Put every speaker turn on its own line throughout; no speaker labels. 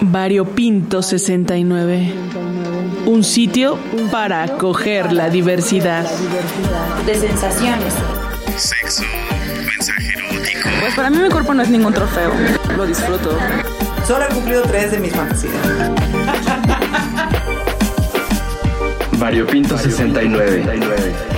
Variopinto 69. Un sitio para acoger la diversidad.
De sensaciones.
Sexo, mensaje erótico.
Pues para mí mi cuerpo no es ningún trofeo. Lo disfruto.
Solo he cumplido tres de mis fantasías.
Variopinto 69.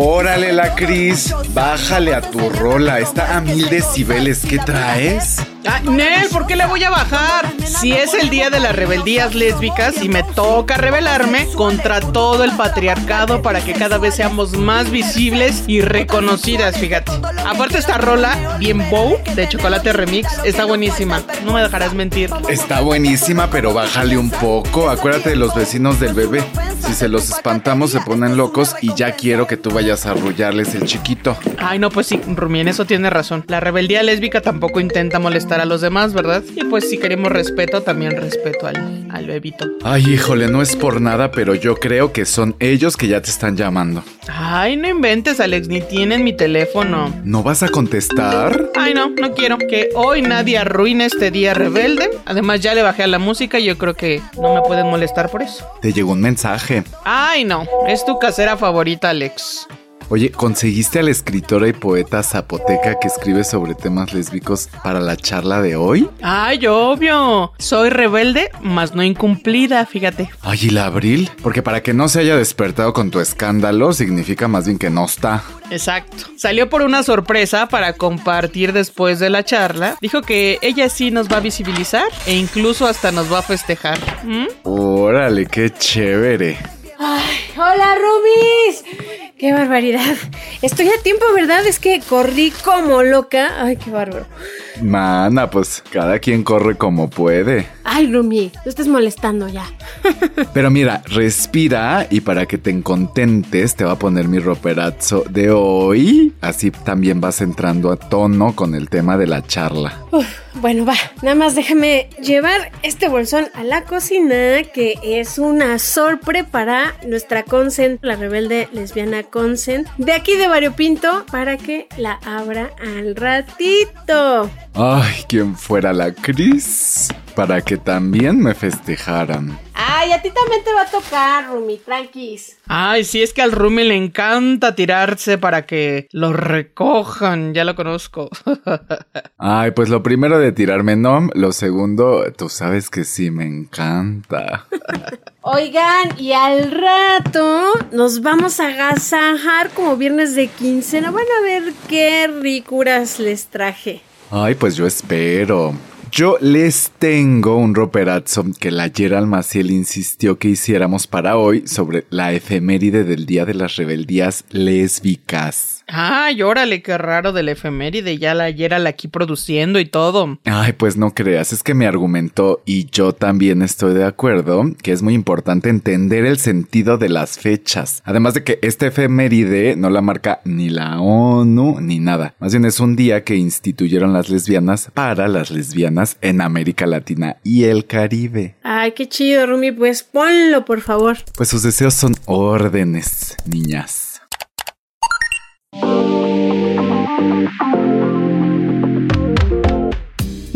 Órale, la Cris, bájale a tu rola. Está a mil decibeles. ¿Qué traes?
Ah, Nel, ¿por qué le voy a bajar? Si es el día de las rebeldías lésbicas y me toca rebelarme contra todo el patriarcado para que cada vez seamos más visibles y reconocidas, fíjate. Aparte esta rola, bien bow, de Chocolate Remix, está buenísima. No me dejarás mentir.
Está buenísima, pero bájale un poco. Acuérdate de los vecinos del bebé. Si se los espantamos, se ponen locos y ya quiero que tú vayas a arrullarles el chiquito.
Ay, no, pues sí, Rumi, en eso tiene razón. La rebeldía lésbica tampoco intenta molestar a los demás, ¿verdad? Y pues si queremos respeto, también respeto al, al bebito.
Ay, híjole, no es por nada, pero yo creo que son ellos que ya te están llamando.
Ay, no inventes, Alex, ni tienen mi teléfono.
¿No vas a contestar?
Ay, no, no quiero. Que hoy nadie arruine este día rebelde. Además, ya le bajé a la música y yo creo que no me pueden molestar por eso.
Te llegó un mensaje.
Ay, no. Es tu casera favorita, Alex.
Oye, ¿conseguiste a la escritora y poeta zapoteca que escribe sobre temas lésbicos para la charla de hoy?
Ay, obvio. Soy rebelde, mas no incumplida, fíjate.
Ay, ¿y la Abril? Porque para que no se haya despertado con tu escándalo, significa más bien que no está.
Exacto. Salió por una sorpresa para compartir después de la charla. Dijo que ella sí nos va a visibilizar e incluso hasta nos va a festejar. ¿Mm?
Órale, qué chévere.
Ay, hola, Rumis. Qué barbaridad. Estoy a tiempo, ¿verdad? Es que corrí como loca. Ay, qué bárbaro.
Mana, pues cada quien corre como puede.
Ay, Rumi, no estés molestando ya.
Pero mira, respira y para que te contentes te va a poner mi roperazo de hoy. Así también vas entrando a tono con el tema de la charla.
Uf, bueno, va. Nada más déjame llevar este bolsón a la cocina, que es una sorpre para nuestra Consent, la rebelde lesbiana Consent, de aquí de Variopinto, para que la abra al ratito.
Ay, quien fuera la Cris para que también me festejaran.
Ay, a ti también te va a tocar, Rumi, tranquis.
Ay, sí, es que al Rumi le encanta tirarse para que lo recojan, ya lo conozco.
Ay, pues lo primero de tirarme no, lo segundo, tú sabes que sí me encanta.
Oigan, y al rato nos vamos a agasajar como viernes de quincena. Van a ver qué ricuras les traje.
Ay, pues yo espero. Yo les tengo un roperazo que la Gerald Maciel insistió que hiciéramos para hoy sobre la efeméride del Día de las Rebeldías Lésbicas.
Ay, órale, qué raro del efeméride, ya la Gerald aquí produciendo y todo.
Ay, pues no creas, es que me argumentó y yo también estoy de acuerdo que es muy importante entender el sentido de las fechas. Además de que este efeméride no la marca ni la ONU ni nada. Más bien es un día que instituyeron las lesbianas para las lesbianas en América Latina y el Caribe.
Ay, qué chido, Rumi, pues ponlo, por favor.
Pues sus deseos son órdenes, niñas.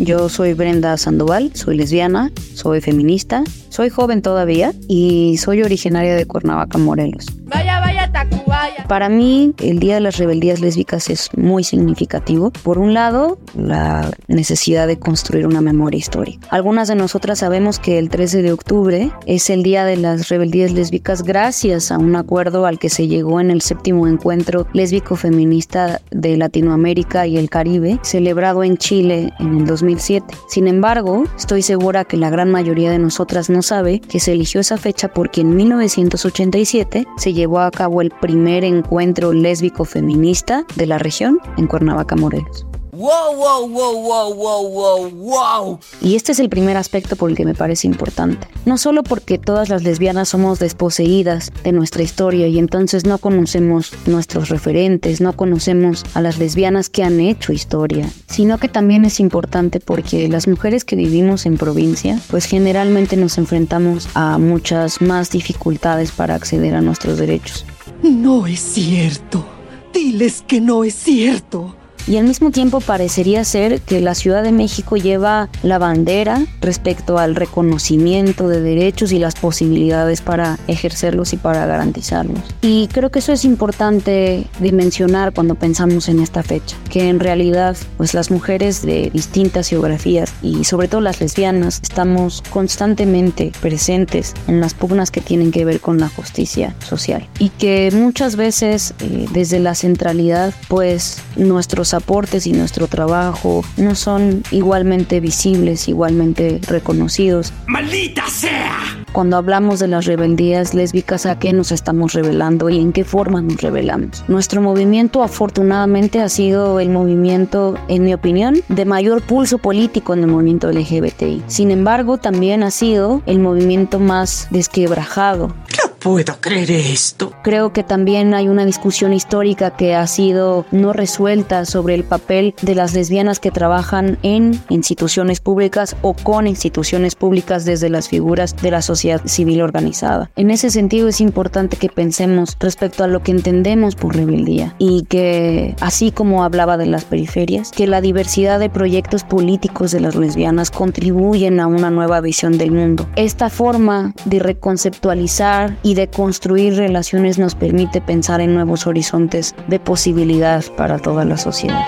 Yo soy Brenda Sandoval, soy lesbiana, soy feminista, soy joven todavía y soy originaria de Cuernavaca, Morelos.
Vaya, vaya, Tacuba.
Para mí, el Día de las Rebeldías Lésbicas es muy significativo. Por un lado, la necesidad de construir una memoria histórica. Algunas de nosotras sabemos que el 13 de octubre es el Día de las Rebeldías Lésbicas gracias a un acuerdo al que se llegó en el séptimo encuentro lésbico-feminista de Latinoamérica y el Caribe, celebrado en Chile en el 2007. Sin embargo, estoy segura que la gran mayoría de nosotras no sabe que se eligió esa fecha porque en 1987 se llevó a cabo el primer encuentro lésbico-feminista de la región en Cuernavaca, Morelos.
Wow, wow, wow, wow, wow, wow, wow.
Y este es el primer aspecto por el que me parece importante. No solo porque todas las lesbianas somos desposeídas de nuestra historia y entonces no conocemos nuestros referentes, no conocemos a las lesbianas que han hecho historia, sino que también es importante porque las mujeres que vivimos en provincia, pues generalmente nos enfrentamos a muchas más dificultades para acceder a nuestros derechos.
No es cierto. Diles que no es cierto
y al mismo tiempo parecería ser que la Ciudad de México lleva la bandera respecto al reconocimiento de derechos y las posibilidades para ejercerlos y para garantizarlos. Y creo que eso es importante dimensionar cuando pensamos en esta fecha, que en realidad pues las mujeres de distintas geografías y sobre todo las lesbianas estamos constantemente presentes en las pugnas que tienen que ver con la justicia social y que muchas veces eh, desde la centralidad pues nuestros aportes y nuestro trabajo no son igualmente visibles, igualmente reconocidos.
¡Maldita sea!
Cuando hablamos de las rebeldías lésbicas, ¿a qué nos estamos revelando y en qué forma nos revelamos? Nuestro movimiento afortunadamente ha sido el movimiento, en mi opinión, de mayor pulso político en el movimiento LGBTI. Sin embargo, también ha sido el movimiento más desquebrajado
puedo creer esto.
Creo que también hay una discusión histórica que ha sido no resuelta sobre el papel de las lesbianas que trabajan en instituciones públicas o con instituciones públicas desde las figuras de la sociedad civil organizada. En ese sentido es importante que pensemos respecto a lo que entendemos por rebeldía y que así como hablaba de las periferias, que la diversidad de proyectos políticos de las lesbianas contribuyen a una nueva visión del mundo. Esta forma de reconceptualizar y de construir relaciones nos permite pensar en nuevos horizontes de posibilidad para toda la sociedad.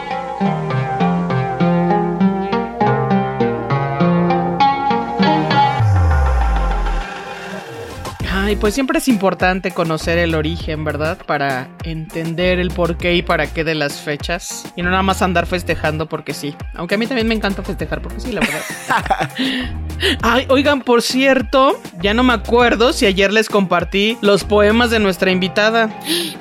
Ay, pues siempre es importante conocer el origen, ¿verdad? Para entender el porqué y para qué de las fechas. Y no nada más andar festejando porque sí. Aunque a mí también me encanta festejar porque sí, la verdad. Ay, oigan, por cierto, ya no me acuerdo si ayer les compartí los poemas de nuestra invitada.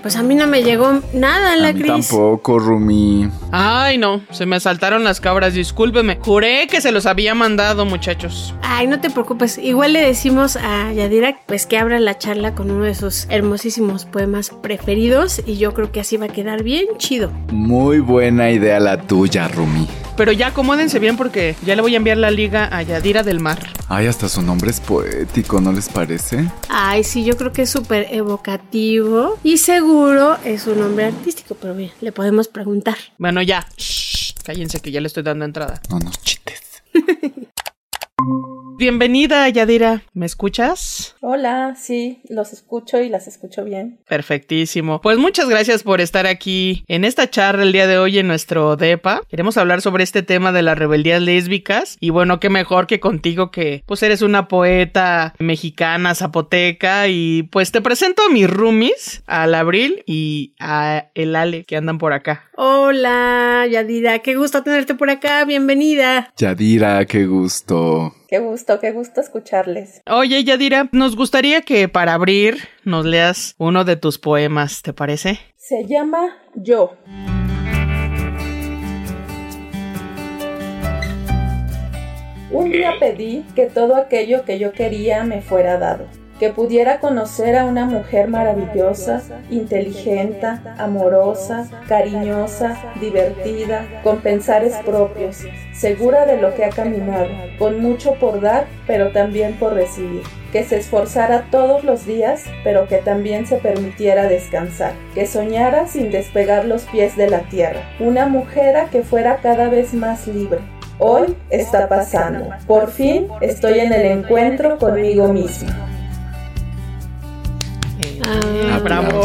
Pues a mí no me llegó nada, la
a mí Tampoco, Rumi.
Ay, no, se me saltaron las cabras, discúlpeme. Juré que se los había mandado, muchachos.
Ay, no te preocupes. Igual le decimos a Yadira pues que abra la charla con uno de sus hermosísimos poemas preferidos y yo creo que así va a quedar bien chido.
Muy buena idea la tuya, Rumi.
Pero ya acomódense bien porque ya le voy a enviar la liga a Yadira del Mar.
Ay, hasta su nombre es poético, ¿no les parece?
Ay, sí, yo creo que es súper evocativo y seguro es un nombre artístico, pero bien, le podemos preguntar.
Bueno, ya. cállense que ya le estoy dando entrada.
No nos chites.
Bienvenida, Yadira. ¿Me escuchas?
Hola, sí, los escucho y las escucho bien.
Perfectísimo. Pues muchas gracias por estar aquí en esta charla el día de hoy en nuestro DEPA. Queremos hablar sobre este tema de las rebeldías lésbicas. Y bueno, qué mejor que contigo que pues eres una poeta mexicana, zapoteca. Y pues te presento a mis roomies, al Abril y a el Ale que andan por acá.
Hola, Yadira. Qué gusto tenerte por acá. Bienvenida.
Yadira, qué gusto.
Qué gusto, qué gusto escucharles.
Oye, Yadira, nos gustaría que para abrir nos leas uno de tus poemas, ¿te parece?
Se llama Yo. Un día pedí que todo aquello que yo quería me fuera dado que pudiera conocer a una mujer maravillosa, inteligente, amorosa, cariñosa, divertida, con pensares propios, segura de lo que ha caminado, con mucho por dar, pero también por recibir, que se esforzara todos los días, pero que también se permitiera descansar, que soñara sin despegar los pies de la tierra, una mujer que fuera cada vez más libre, Hoy está pasando. Por fin estoy en el encuentro conmigo misma.
Ah, bravo.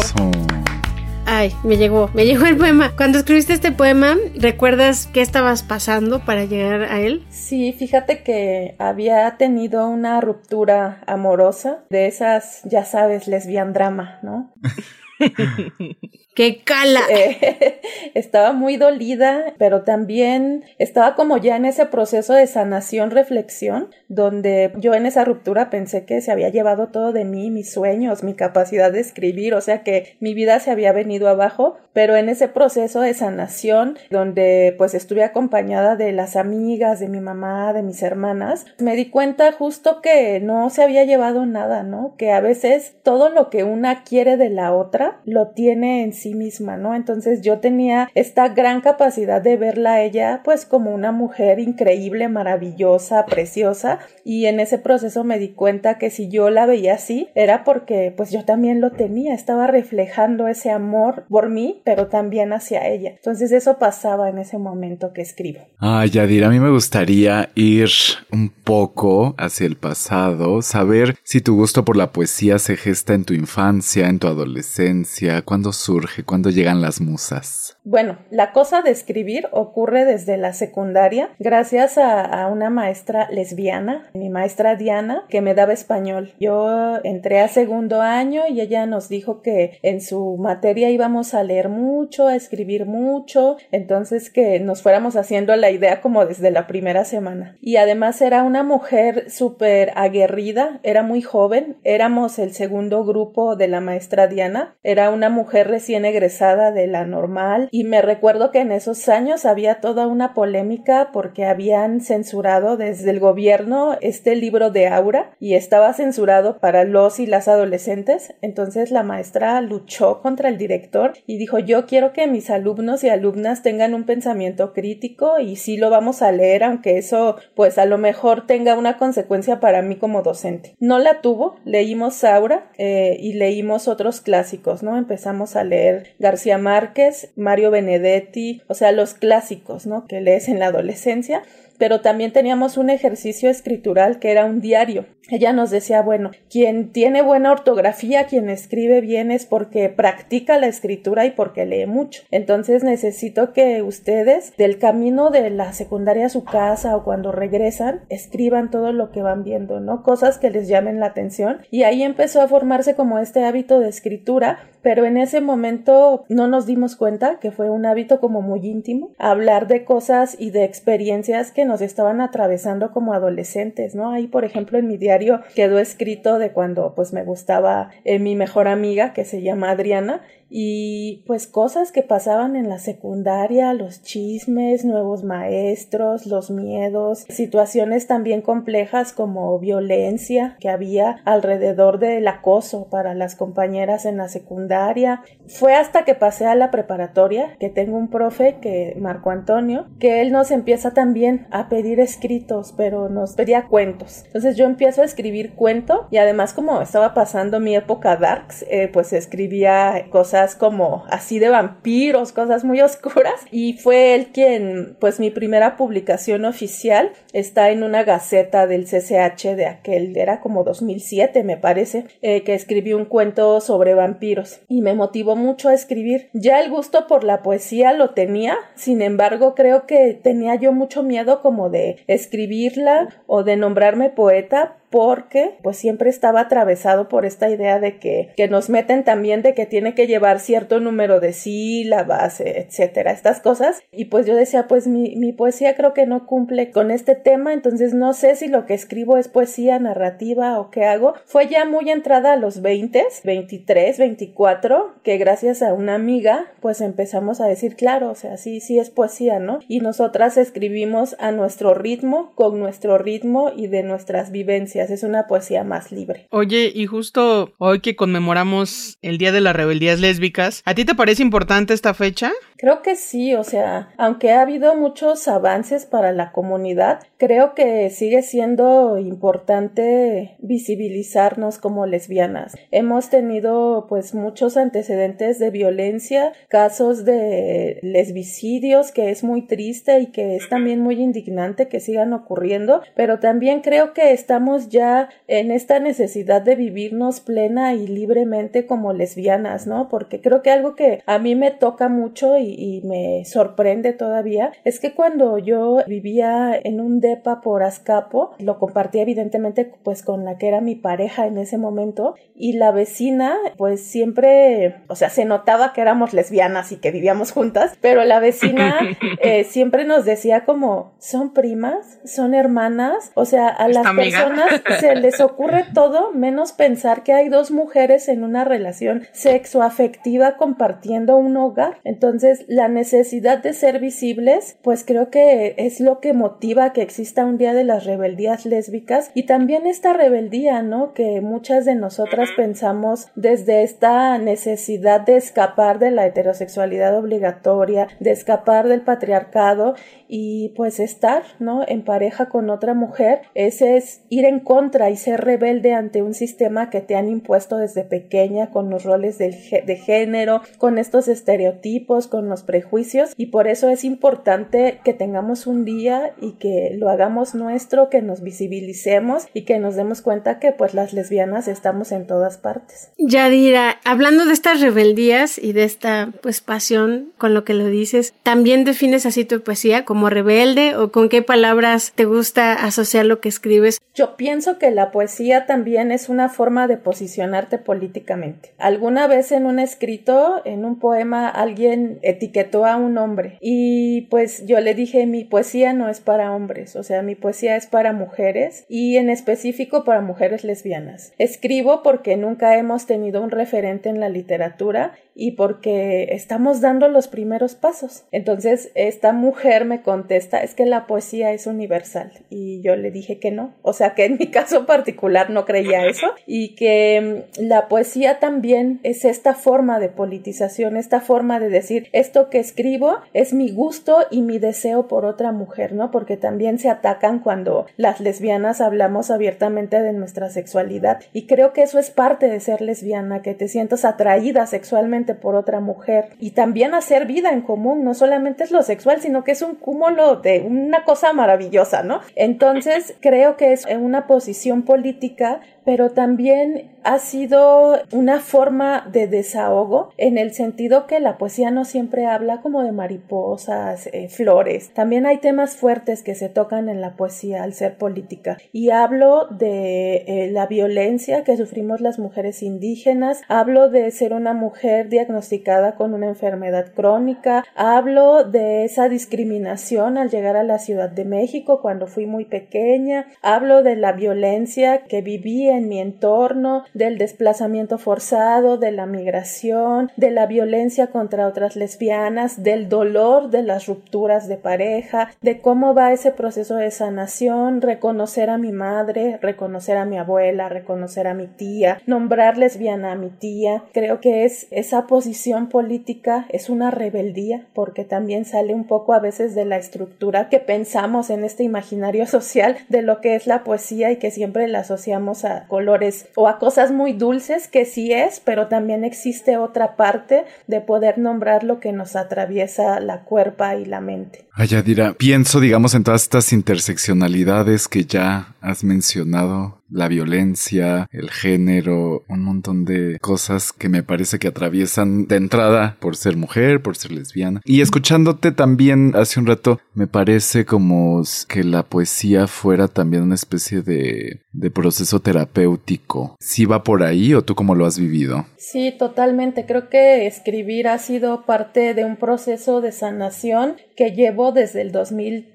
Ay, me llegó, me llegó el poema. Cuando escribiste este poema, ¿recuerdas qué estabas pasando para llegar a él?
Sí, fíjate que había tenido una ruptura amorosa de esas, ya sabes, lesbian drama, ¿no?
¡Qué cala!
Eh, estaba muy dolida, pero también estaba como ya en ese proceso de sanación, reflexión, donde yo en esa ruptura pensé que se había llevado todo de mí, mis sueños, mi capacidad de escribir, o sea que mi vida se había venido abajo, pero en ese proceso de sanación, donde pues estuve acompañada de las amigas, de mi mamá, de mis hermanas, me di cuenta justo que no se había llevado nada, ¿no? Que a veces todo lo que una quiere de la otra lo tiene en sí misma, ¿no? Entonces yo tenía esta gran capacidad de verla a ella pues como una mujer increíble, maravillosa, preciosa y en ese proceso me di cuenta que si yo la veía así era porque pues yo también lo tenía, estaba reflejando ese amor por mí, pero también hacia ella. Entonces eso pasaba en ese momento que escribo.
Ay, Yadir, a mí me gustaría ir un poco hacia el pasado, saber si tu gusto por la poesía se gesta en tu infancia, en tu adolescencia, cuándo surge, cuándo llegan las musas.
Bueno, la cosa de escribir ocurre desde la secundaria gracias a, a una maestra lesbiana, mi maestra Diana, que me daba español. Yo entré a segundo año y ella nos dijo que en su materia íbamos a leer mucho, a escribir mucho, entonces que nos fuéramos haciendo la idea como desde la primera semana. Y además era una mujer súper aguerrida, era muy joven, éramos el segundo grupo de la maestra Diana, era una mujer recién egresada de la normal y me recuerdo que en esos años había toda una polémica porque habían censurado desde el gobierno este libro de Aura y estaba censurado para los y las adolescentes. Entonces la maestra luchó contra el director y dijo yo quiero que mis alumnos y alumnas tengan un pensamiento crítico y sí lo vamos a leer aunque eso pues a lo mejor tenga una consecuencia para mí como docente. No la tuvo, leímos Aura eh, y leímos otros clásicos, ¿no? Empezamos a leer García Márquez, Mario Benedetti, o sea, los clásicos, ¿no? Que lees en la adolescencia pero también teníamos un ejercicio escritural que era un diario. Ella nos decía, bueno, quien tiene buena ortografía, quien escribe bien es porque practica la escritura y porque lee mucho. Entonces necesito que ustedes del camino de la secundaria a su casa o cuando regresan, escriban todo lo que van viendo, ¿no? Cosas que les llamen la atención. Y ahí empezó a formarse como este hábito de escritura, pero en ese momento no nos dimos cuenta que fue un hábito como muy íntimo, hablar de cosas y de experiencias que nos estaban atravesando como adolescentes, ¿no? Ahí, por ejemplo, en mi diario quedó escrito de cuando pues me gustaba eh, mi mejor amiga que se llama Adriana y pues cosas que pasaban en la secundaria, los chismes, nuevos maestros, los miedos, situaciones también complejas como violencia que había alrededor del acoso para las compañeras en la secundaria. Fue hasta que pasé a la preparatoria que tengo un profe que Marco Antonio, que él nos empieza también a pedir escritos, pero nos pedía cuentos. Entonces yo empiezo a escribir cuento y además como estaba pasando mi época darks, eh, pues escribía cosas como así de vampiros, cosas muy oscuras. Y fue él quien, pues mi primera publicación oficial está en una gaceta del CCH de aquel, era como 2007 me parece, eh, que escribí un cuento sobre vampiros y me motivó mucho a escribir. Ya el gusto por la poesía lo tenía, sin embargo creo que tenía yo mucho miedo como de escribirla o de nombrarme poeta porque pues siempre estaba atravesado por esta idea de que, que nos meten también de que tiene que llevar cierto número de sílabas, etcétera, estas cosas. Y pues yo decía, pues mi, mi poesía creo que no cumple con este tema, entonces no sé si lo que escribo es poesía narrativa o qué hago. Fue ya muy entrada a los 20, 23, 24, que gracias a una amiga pues empezamos a decir, claro, o sea, sí, sí es poesía, ¿no? Y nosotras escribimos a nuestro ritmo, con nuestro ritmo y de nuestras vivencias es una poesía más libre.
Oye, y justo hoy que conmemoramos el Día de las Rebeldías Lésbicas, ¿a ti te parece importante esta fecha?
Creo que sí, o sea, aunque ha habido muchos avances para la comunidad, creo que sigue siendo importante visibilizarnos como lesbianas. Hemos tenido pues muchos antecedentes de violencia, casos de lesbicidios que es muy triste y que es también muy indignante que sigan ocurriendo, pero también creo que estamos ya en esta necesidad de vivirnos plena y libremente como lesbianas, ¿no? Porque creo que algo que a mí me toca mucho y y, me sorprende todavía es que cuando yo vivía en un depa por Azcapo, lo compartía evidentemente pues con la que era mi pareja en ese momento y la vecina pues siempre, o sea, se notaba que éramos lesbianas y que vivíamos juntas, pero la vecina eh, siempre nos decía como son primas, son hermanas, o sea, a las personas se les ocurre todo menos pensar que hay dos mujeres en una relación sexoafectiva compartiendo un hogar. Entonces, la necesidad de ser visibles, pues creo que es lo que motiva que exista un día de las rebeldías lésbicas y también esta rebeldía, ¿no? Que muchas de nosotras pensamos desde esta necesidad de escapar de la heterosexualidad obligatoria, de escapar del patriarcado y pues estar, ¿no? En pareja con otra mujer, ese es ir en contra y ser rebelde ante un sistema que te han impuesto desde pequeña con los roles de género, con estos estereotipos, con los prejuicios y por eso es importante que tengamos un día y que lo hagamos nuestro, que nos visibilicemos y que nos demos cuenta que pues las lesbianas estamos en todas partes.
Yadira, hablando de estas rebeldías y de esta pues pasión con lo que lo dices, ¿también defines así tu poesía como rebelde o con qué palabras te gusta asociar lo que escribes?
Yo pienso que la poesía también es una forma de posicionarte políticamente. Alguna vez en un escrito, en un poema, alguien etiquetó a un hombre y pues yo le dije mi poesía no es para hombres, o sea, mi poesía es para mujeres y en específico para mujeres lesbianas. Escribo porque nunca hemos tenido un referente en la literatura y porque estamos dando los primeros pasos. Entonces, esta mujer me contesta, es que la poesía es universal. Y yo le dije que no. O sea, que en mi caso particular no creía eso y que mm, la poesía también es esta forma de politización, esta forma de decir, esto que escribo es mi gusto y mi deseo por otra mujer, ¿no? Porque también se atacan cuando las lesbianas hablamos abiertamente de nuestra sexualidad. Y creo que eso es parte de ser lesbiana, que te sientas atraída sexualmente por otra mujer y también hacer vida en común, no solamente es lo sexual, sino que es un cúmulo de una cosa maravillosa, ¿no? Entonces creo que es una posición política pero también ha sido una forma de desahogo en el sentido que la poesía no siempre habla como de mariposas, eh, flores. También hay temas fuertes que se tocan en la poesía al ser política. Y hablo de eh, la violencia que sufrimos las mujeres indígenas, hablo de ser una mujer diagnosticada con una enfermedad crónica, hablo de esa discriminación al llegar a la Ciudad de México cuando fui muy pequeña, hablo de la violencia que viví en mi entorno, del desplazamiento forzado, de la migración, de la violencia contra otras lesbianas, del dolor de las rupturas de pareja, de cómo va ese proceso de sanación, reconocer a mi madre, reconocer a mi abuela, reconocer a mi tía, nombrar lesbiana a mi tía. Creo que es esa posición política, es una rebeldía, porque también sale un poco a veces de la estructura que pensamos en este imaginario social de lo que es la poesía y que siempre la asociamos a colores o a cosas muy dulces que sí es, pero también existe otra parte de poder nombrar lo que nos atraviesa la cuerpa y la mente.
Ayadira, pienso, digamos, en todas estas interseccionalidades que ya has mencionado la violencia, el género, un montón de cosas que me parece que atraviesan de entrada por ser mujer, por ser lesbiana. Y escuchándote también hace un rato, me parece como que la poesía fuera también una especie de, de proceso terapéutico. ¿Sí va por ahí o tú cómo lo has vivido?
Sí, totalmente. Creo que escribir ha sido parte de un proceso de sanación que llevo desde el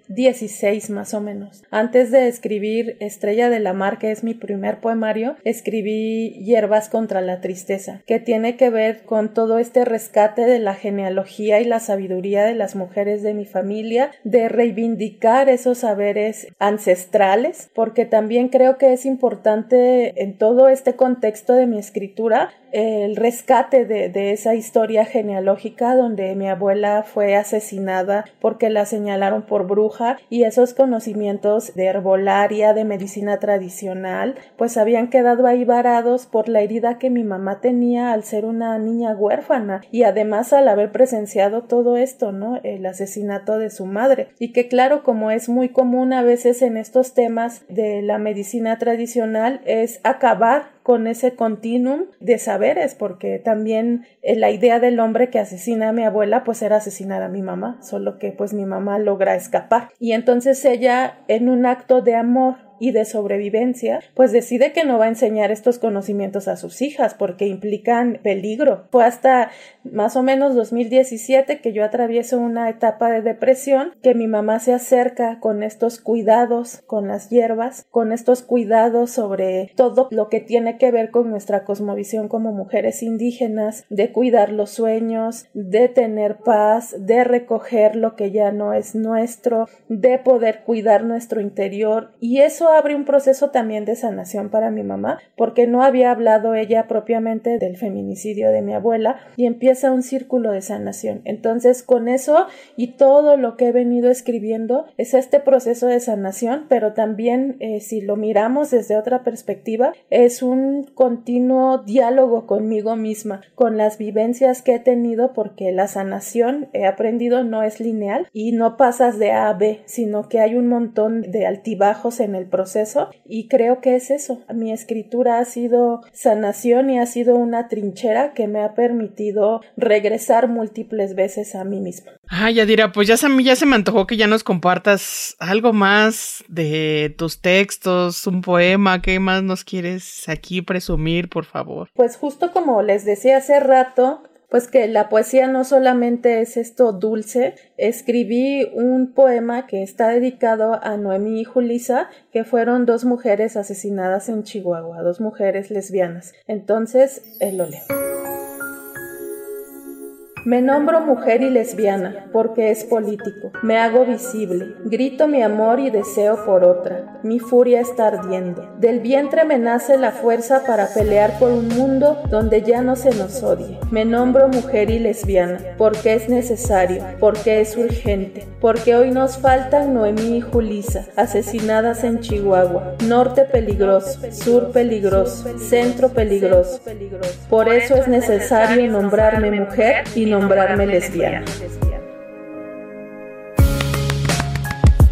2016 más o menos. Antes de escribir Estrella de la Mar, que es mi primer poemario, escribí Hierbas contra la Tristeza, que tiene que ver con todo este rescate de la genealogía y la sabiduría de las mujeres de mi familia, de reivindicar esos saberes ancestrales, porque también creo que es importante en todo este contexto de mi escritura el rescate de, de, esa historia genealógica donde mi abuela fue asesinada porque la señalaron por bruja y esos conocimientos de herbolaria, de medicina tradicional, pues habían quedado ahí varados por la herida que mi mamá tenía al ser una niña huérfana y además al haber presenciado todo esto, ¿no? El asesinato de su madre. Y que claro, como es muy común a veces en estos temas de la medicina tradicional, es acabar con ese continuum de saberes, porque también eh, la idea del hombre que asesina a mi abuela, pues era asesinar a mi mamá, solo que pues mi mamá logra escapar. Y entonces ella, en un acto de amor, y de sobrevivencia, pues decide que no va a enseñar estos conocimientos a sus hijas porque implican peligro. Fue hasta más o menos 2017 que yo atravieso una etapa de depresión, que mi mamá se acerca con estos cuidados con las hierbas, con estos cuidados sobre todo lo que tiene que ver con nuestra cosmovisión como mujeres indígenas, de cuidar los sueños, de tener paz, de recoger lo que ya no es nuestro, de poder cuidar nuestro interior. Y eso abre un proceso también de sanación para mi mamá, porque no había hablado ella propiamente del feminicidio de mi abuela y empieza un círculo de sanación. Entonces, con eso y todo lo que he venido escribiendo es este proceso de sanación, pero también eh, si lo miramos desde otra perspectiva, es un continuo diálogo conmigo misma, con las vivencias que he tenido, porque la sanación he aprendido no es lineal y no pasas de A a B, sino que hay un montón de altibajos en el proceso y creo que es eso. Mi escritura ha sido sanación y ha sido una trinchera que me ha permitido regresar múltiples veces a mí misma.
Ah, Yadira, pues ya se, ya se me antojó que ya nos compartas algo más de tus textos, un poema, ¿qué más nos quieres aquí presumir, por favor?
Pues justo como les decía hace rato, pues que la poesía no solamente es esto dulce. Escribí un poema que está dedicado a Noemí y Julisa, que fueron dos mujeres asesinadas en Chihuahua, dos mujeres lesbianas. Entonces, él lo lee. Me nombro mujer y lesbiana porque es político. Me hago visible. Grito mi amor y deseo por otra. Mi furia está ardiendo. Del vientre me nace la fuerza para pelear por un mundo donde ya no se nos odie. Me nombro mujer y lesbiana porque es necesario, porque es urgente, porque hoy nos faltan Noemí y Julisa, asesinadas en Chihuahua. Norte peligroso, sur peligroso, centro peligroso. Por eso es necesario nombrarme mujer y nombrarme lesbiana.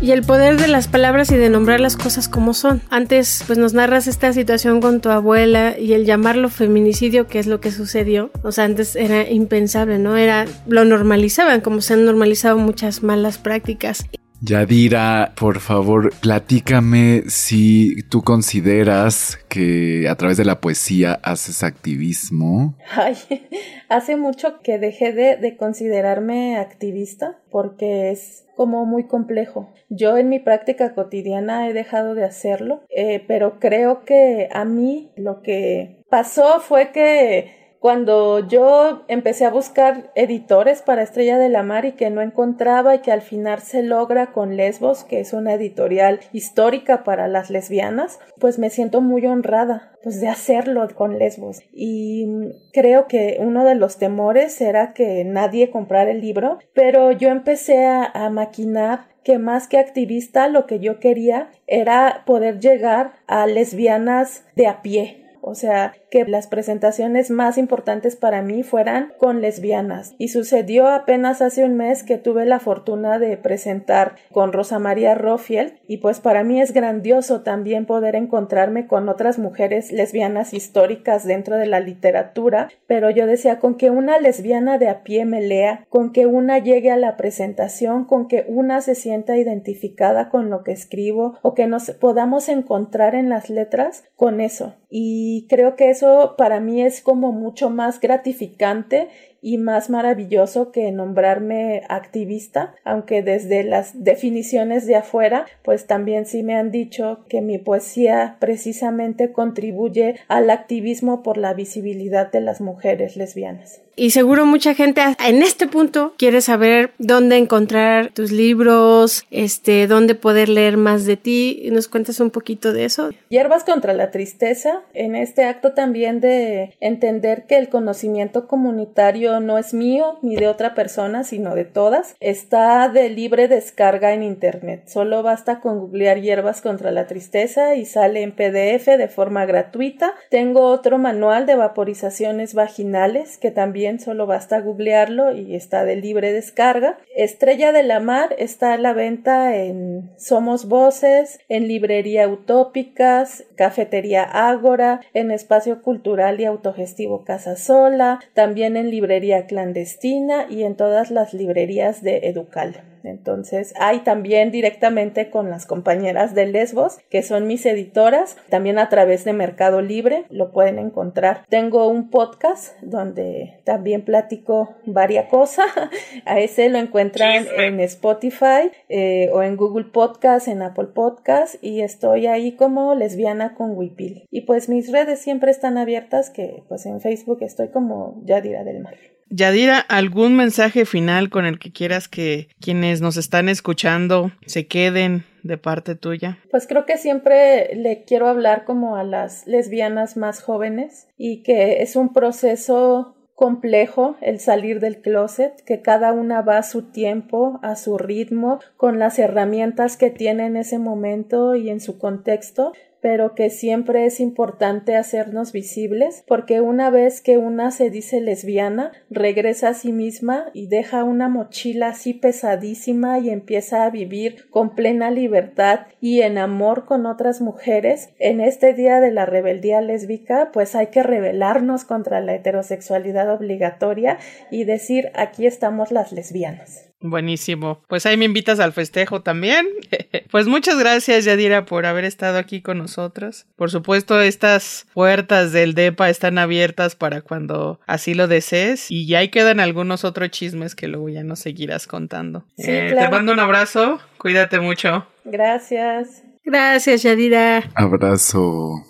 Y el poder de las palabras y de nombrar las cosas como son. Antes, pues nos narras esta situación con tu abuela y el llamarlo feminicidio, que es lo que sucedió. O sea, antes era impensable, ¿no? Era, lo normalizaban, como se han normalizado muchas malas prácticas.
Yadira, por favor, platícame si tú consideras que a través de la poesía haces activismo.
Ay, hace mucho que dejé de, considerarme activista porque es como muy complejo. Yo en mi práctica cotidiana he dejado de hacerlo, eh, pero creo que a mí lo que pasó fue que cuando yo empecé a buscar editores para Estrella de la Mar y que no encontraba y que al final se logra con Lesbos, que es una editorial histórica para las lesbianas, pues me siento muy honrada pues de hacerlo con Lesbos. Y creo que uno de los temores era que nadie comprara el libro, pero yo empecé a, a maquinar que más que activista lo que yo quería era poder llegar a lesbianas de a pie, o sea, que las presentaciones más importantes para mí fueran con lesbianas. Y sucedió apenas hace un mes que tuve la fortuna de presentar con Rosa María Rofiel y pues para mí es grandioso también poder encontrarme con otras mujeres lesbianas históricas dentro de la literatura, pero yo decía con que una lesbiana de a pie me lea, con que una llegue a la presentación, con que una se sienta identificada con lo que escribo o que nos podamos encontrar en las letras con eso. Y creo que eso para mí es como mucho más gratificante y más maravilloso que nombrarme activista, aunque desde las definiciones de afuera, pues también sí me han dicho que mi poesía precisamente contribuye al activismo por la visibilidad de las mujeres lesbianas.
Y seguro mucha gente en este punto quiere saber dónde encontrar tus libros, este, dónde poder leer más de ti. ¿Nos cuentas un poquito de eso?
Hierbas contra la tristeza, en este acto también de entender que el conocimiento comunitario no es mío ni de otra persona, sino de todas, está de libre descarga en internet. Solo basta con googlear hierbas contra la tristeza y sale en PDF de forma gratuita. Tengo otro manual de vaporizaciones vaginales que también solo basta googlearlo y está de libre descarga. Estrella de la Mar está a la venta en Somos Voces, en Librería Utópicas, Cafetería Ágora, en Espacio Cultural y Autogestivo Casa Sola, también en Librería Clandestina y en todas las librerías de Educal. Entonces, hay también directamente con las compañeras de Lesbos, que son mis editoras, también a través de Mercado Libre, lo pueden encontrar. Tengo un podcast donde también platico varias cosas. A ese lo encuentran en Spotify eh, o en Google Podcast, en Apple Podcast, y estoy ahí como lesbiana con Wipil. Y pues mis redes siempre están abiertas, que pues en Facebook estoy como Yadira del Mar.
Yadira, ¿algún mensaje final con el que quieras que quienes nos están escuchando se queden de parte tuya?
Pues creo que siempre le quiero hablar como a las lesbianas más jóvenes y que es un proceso complejo el salir del closet, que cada una va a su tiempo, a su ritmo, con las herramientas que tiene en ese momento y en su contexto, pero que siempre es importante hacernos visibles, porque una vez que una se dice lesbiana, regresa a sí misma y deja una mochila así pesadísima y empieza a vivir con plena libertad y en amor con otras mujeres. En este día de la rebeldía lésbica, pues hay que rebelarnos contra la heterosexualidad obligatoria y decir aquí estamos las lesbianas.
Buenísimo. Pues ahí me invitas al festejo también. pues muchas gracias, Yadira, por haber estado aquí con nosotros. Por supuesto, estas puertas del DEPA están abiertas para cuando así lo desees. Y ya ahí quedan algunos otros chismes que luego ya nos seguirás contando. Eh, te mando un abrazo. Cuídate mucho.
Gracias.
Gracias, Yadira.
Abrazo.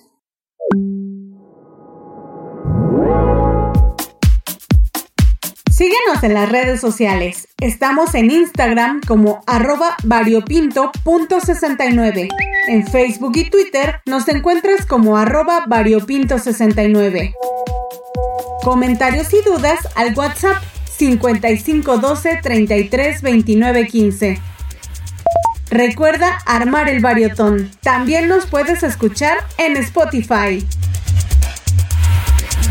Síguenos en las redes sociales. Estamos en Instagram como arroba variopinto.69. En Facebook y Twitter nos encuentras como arroba variopinto69. Comentarios y dudas al WhatsApp 5512 33 29 15. Recuerda armar el variotón. También nos puedes escuchar en Spotify.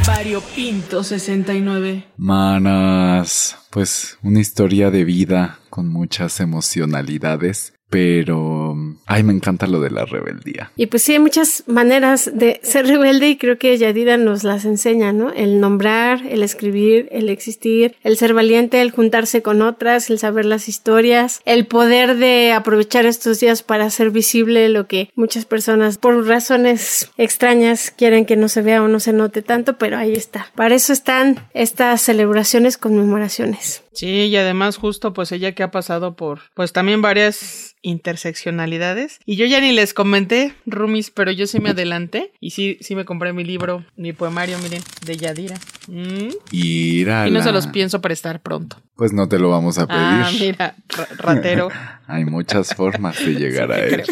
Variopinto 69.
Manas, pues una historia de vida con muchas emocionalidades pero, ay, me encanta lo de la rebeldía.
Y pues sí, hay muchas maneras de ser rebelde y creo que Yadira nos las enseña, ¿no? El nombrar, el escribir, el existir, el ser valiente, el juntarse con otras, el saber las historias, el poder de aprovechar estos días para hacer visible lo que muchas personas por razones extrañas quieren que no se vea o no se note tanto, pero ahí está. Para eso están estas celebraciones, conmemoraciones.
Sí, y además justo pues ella que ha pasado por pues también varias interseccionalidades. Y yo ya ni les comenté, Rumis, pero yo sí me adelanté y sí, sí me compré mi libro, mi poemario, miren, de Yadira. Mm. Y no se los pienso prestar pronto.
Pues no te lo vamos a pedir. Ah,
mira, ratero.
Hay muchas formas de llegar a él.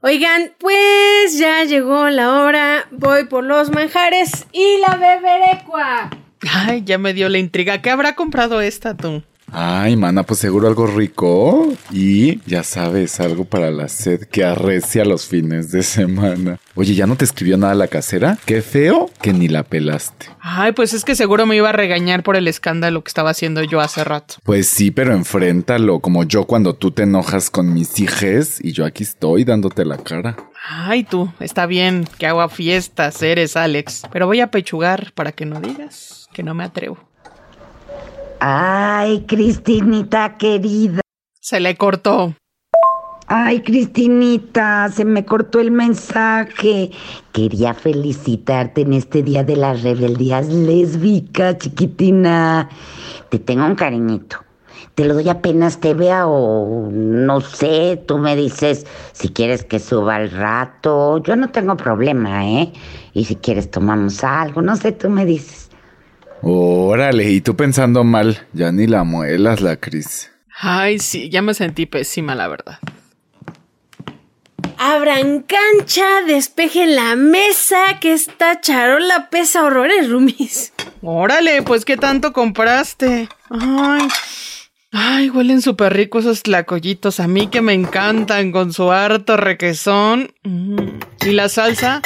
Oigan, pues ya llegó la hora. Voy por los manjares y la beberecua.
Ay, ya me dio la intriga. ¿Qué habrá comprado esta tú?
Ay, mana, pues seguro algo rico. Y ya sabes, algo para la sed que arrecia los fines de semana. Oye, ¿ya no te escribió nada la casera? Qué feo que ni la pelaste.
Ay, pues es que seguro me iba a regañar por el escándalo que estaba haciendo yo hace rato.
Pues sí, pero enfréntalo, como yo cuando tú te enojas con mis hijes y yo aquí estoy dándote la cara.
Ay, tú, está bien que haga fiestas, eres Alex, pero voy a pechugar para que no digas que no me atrevo.
Ay, Cristinita querida.
Se le cortó.
Ay, Cristinita, se me cortó el mensaje. Quería felicitarte en este día de las rebeldías lésbicas, chiquitina. Te tengo un cariñito. Te lo doy apenas te vea o no sé, tú me dices si quieres que suba al rato. Yo no tengo problema, ¿eh? Y si quieres tomamos algo, no sé, tú me dices.
Órale, y tú pensando mal, ya ni la muelas, la Cris.
Ay, sí, ya me sentí pésima, la verdad.
Abran cancha, despejen la mesa, que esta charola pesa horrores, Rumis.
Órale, pues ¿qué tanto compraste? Ay, ay, huelen súper ricos esos tlacoyitos. A mí que me encantan con su harto requesón. Mm, ¿Y la salsa?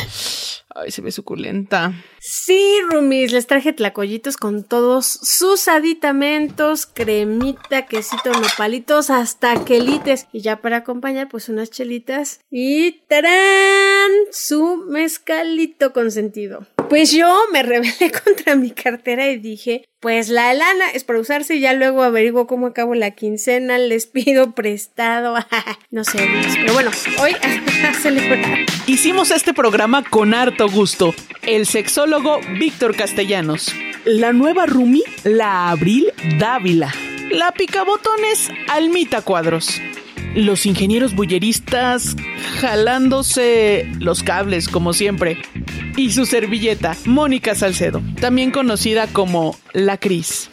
Ay, se ve suculenta.
Sí, Rumis, les traje tlacoyitos con todos sus aditamentos, cremita, quesito, nopalitos, hasta quelites. Y ya para acompañar, pues unas chelitas. Y ¡tarán! Su mezcalito consentido. Pues yo me rebelé contra mi cartera y dije, pues la lana es para usarse y ya luego averiguo cómo acabo la quincena, les pido prestado, no sé, pero bueno, hoy a celebrar.
Hicimos este programa con harto gusto. El sexólogo Víctor Castellanos. La nueva Rumi, la Abril Dávila. La picabotones Almita Cuadros. Los ingenieros bulleristas jalándose los cables, como siempre. Y su servilleta, Mónica Salcedo, también conocida como La Cris.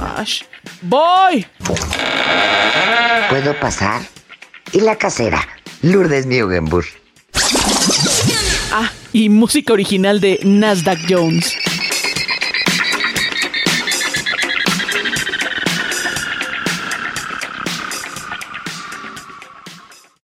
Ash. ¡Voy!
¿Puedo pasar? ¿Y la casera? Lourdes Mugenburg.
Ah, y música original de Nasdaq Jones.